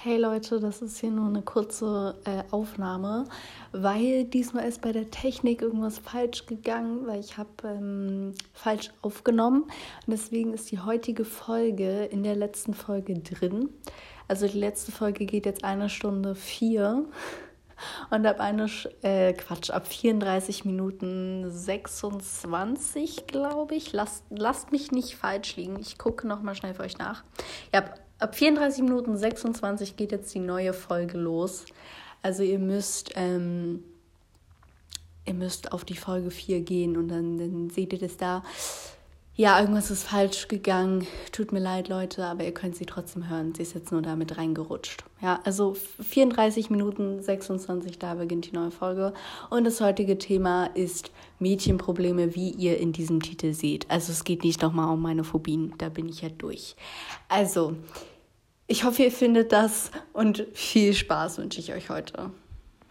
Hey Leute, das ist hier nur eine kurze äh, Aufnahme, weil diesmal ist bei der Technik irgendwas falsch gegangen, weil ich habe ähm, falsch aufgenommen. Und deswegen ist die heutige Folge in der letzten Folge drin. Also die letzte Folge geht jetzt eine Stunde vier. Und ab eine, äh, Quatsch, ab 34 Minuten 26, glaube ich. Lasst, lasst mich nicht falsch liegen. Ich gucke nochmal schnell für euch nach. Ja, Ab 34 Minuten 26 geht jetzt die neue Folge los. Also ihr müsst, ähm, ihr müsst auf die Folge 4 gehen und dann, dann seht ihr das da. Ja, irgendwas ist falsch gegangen. Tut mir leid, Leute, aber ihr könnt sie trotzdem hören. Sie ist jetzt nur damit reingerutscht. Ja, also 34 Minuten 26, da beginnt die neue Folge. Und das heutige Thema ist Mädchenprobleme, wie ihr in diesem Titel seht. Also es geht nicht nochmal um meine Phobien, da bin ich ja durch. Also, ich hoffe, ihr findet das und viel Spaß wünsche ich euch heute.